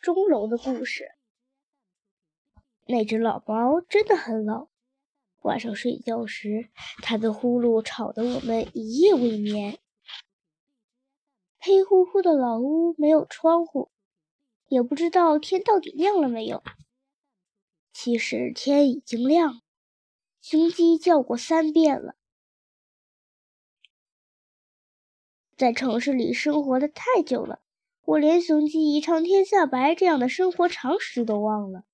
钟楼的故事。那只老猫真的很老，晚上睡觉时，它的呼噜吵得我们一夜未眠。黑乎乎的老屋没有窗户，也不知道天到底亮了没有。其实天已经亮了，雄鸡叫过三遍了。在城市里生活的太久了，我连“雄鸡一唱天下白”这样的生活常识都忘了。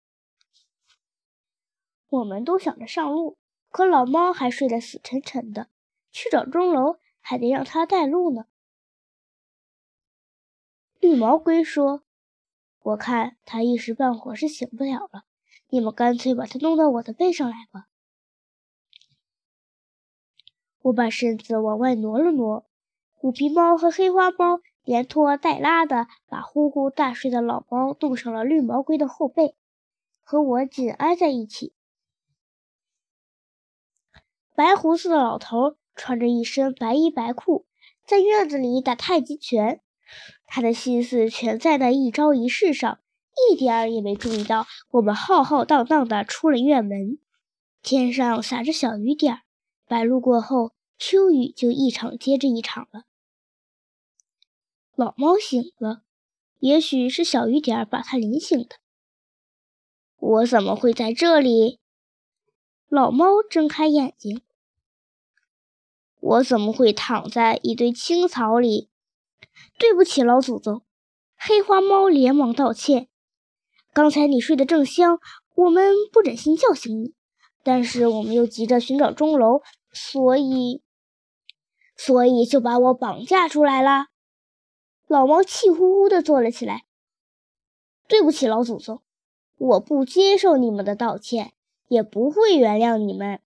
我们都想着上路，可老猫还睡得死沉沉的，去找钟楼还得让它带路呢。绿毛龟说：“我看它一时半会儿是醒不了了，你们干脆把它弄到我的背上来吧。”我把身子往外挪了挪。虎皮猫和黑花猫连拖带拉的把呼呼大睡的老猫冻上了绿毛龟的后背，和我紧挨在一起。白胡子的老头穿着一身白衣白裤，在院子里打太极拳，他的心思全在那一招一式上，一点儿也没注意到我们浩浩荡荡的出了院门。天上洒着小雨点儿，白露过后，秋雨就一场接着一场了。老猫醒了，也许是小雨点儿把它淋醒的。我怎么会在这里？老猫睁开眼睛。我怎么会躺在一堆青草里？对不起，老祖宗。黑花猫连忙道歉。刚才你睡得正香，我们不忍心叫醒你，但是我们又急着寻找钟楼，所以，所以就把我绑架出来了。老猫气呼呼地坐了起来。对不起，老祖宗，我不接受你们的道歉，也不会原谅你们。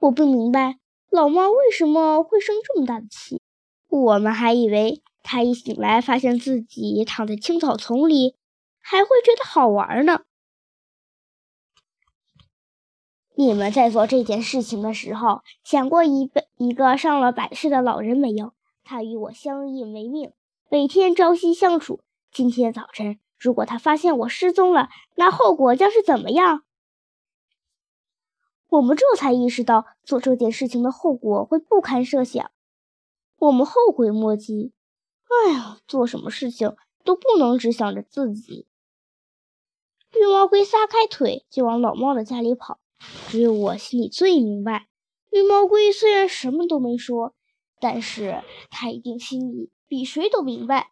我不明白老猫为什么会生这么大的气。我们还以为它一醒来发现自己躺在青草丛里，还会觉得好玩呢。你们在做这件事情的时候，想过一个一个上了百岁的老人没有？他与我相依为命，每天朝夕相处。今天早晨，如果他发现我失踪了，那后果将是怎么样？我们这才意识到做这件事情的后果会不堪设想。我们后悔莫及。哎呀，做什么事情都不能只想着自己。绿毛龟撒开腿就往老猫的家里跑，只有我心里最明白。绿毛龟虽然什么都没说。但是他一定心里比谁都明白，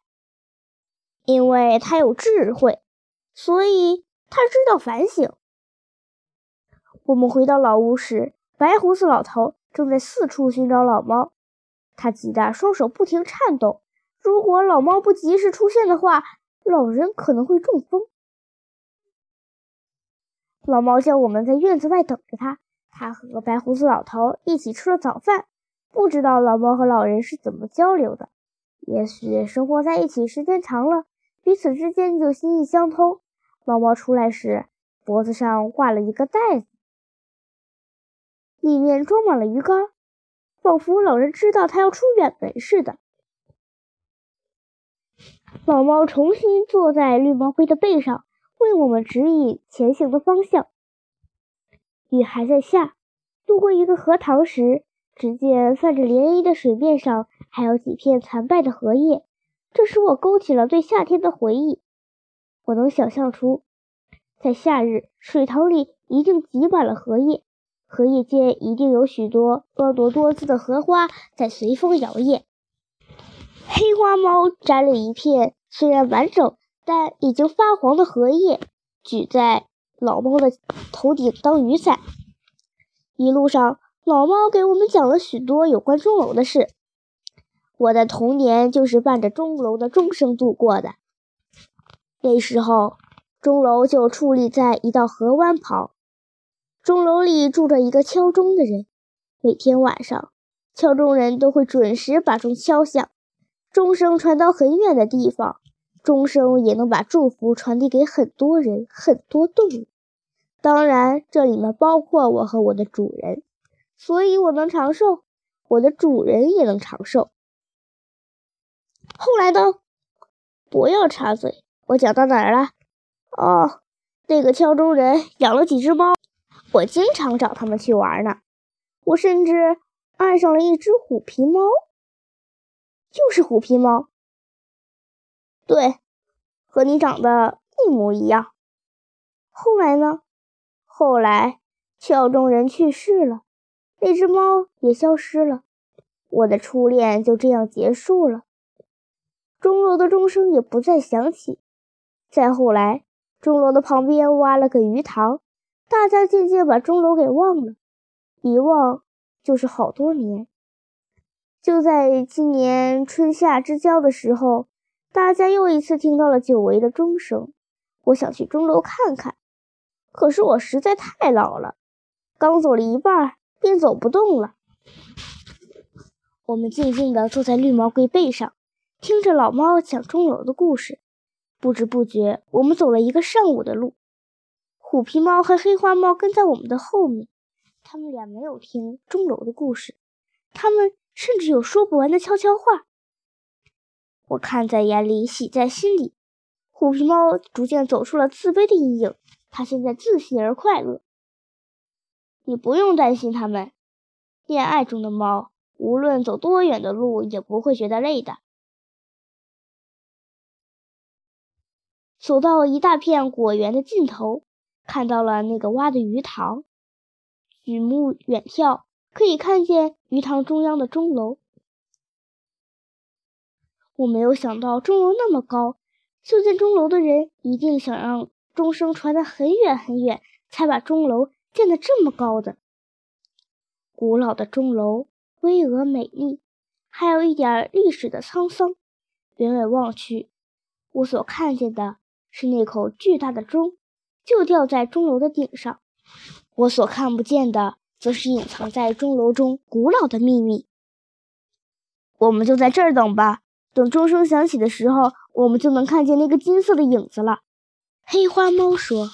因为他有智慧，所以他知道反省。我们回到老屋时，白胡子老头正在四处寻找老猫，他急得双手不停颤抖。如果老猫不及时出现的话，老人可能会中风。老猫叫我们在院子外等着他，他和白胡子老头一起吃了早饭。不知道老猫和老人是怎么交流的，也许生活在一起时间长了，彼此之间就心意相通。老猫出来时，脖子上挂了一个袋子，里面装满了鱼竿，仿佛老人知道他要出远门似的。老猫重新坐在绿毛龟的背上，为我们指引前行的方向。雨还在下，路过一个荷塘时。只见泛着涟漪的水面上还有几片残败的荷叶，这使我勾起了对夏天的回忆。我能想象出，在夏日水塘里一定挤满了荷叶，荷叶间一定有许多婀娜多姿的荷花在随风摇曳。黑花猫摘了一片虽然完整但已经发黄的荷叶，举在老猫的头顶当雨伞。一路上。老猫给我们讲了许多有关钟楼的事。我的童年就是伴着钟楼的钟声度过的。那时候，钟楼就矗立在一道河湾旁。钟楼里住着一个敲钟的人，每天晚上，敲钟人都会准时把钟敲响。钟声传到很远的地方，钟声也能把祝福传递给很多人、很多动物。当然，这里面包括我和我的主人。所以我能长寿，我的主人也能长寿。后来呢？不要插嘴，我讲到哪儿了？哦，那个敲钟人养了几只猫，我经常找他们去玩呢。我甚至爱上了一只虎皮猫，就是虎皮猫。对，和你长得一模一样。后来呢？后来敲钟人去世了，那只猫也消失了，我的初恋就这样结束了。钟楼的钟声也不再响起。再后来，钟楼的旁边挖了个鱼塘，大家渐渐把钟楼给忘了。一忘就是好多年。就在今年春夏之交的时候，大家又一次听到了久违的钟声。我想去钟楼看看，可是我实在太老了，刚走了一半便走不动了。我们静静地坐在绿毛龟背上，听着老猫讲钟楼的故事。不知不觉，我们走了一个上午的路。虎皮猫和黑花猫跟在我们的后面，他们俩没有听钟楼的故事，他们甚至有说不完的悄悄话。我看在眼里，喜在心里。虎皮猫逐渐走出了自卑的阴影，它现在自信而快乐。你不用担心它们，恋爱中的猫无论走多远的路也不会觉得累的。走到一大片果园的尽头，看到了那个挖的鱼塘。举目远眺，可以看见鱼塘中央的钟楼。我没有想到钟楼那么高，修建钟楼的人一定想让钟声传得很远很远，才把钟楼建得这么高的。古老的钟楼巍峨美丽，还有一点历史的沧桑。远远望去，我所看见的。是那口巨大的钟，就吊在钟楼的顶上。我所看不见的，则是隐藏在钟楼中古老的秘密。我们就在这儿等吧，等钟声响起的时候，我们就能看见那个金色的影子了。黑花猫说。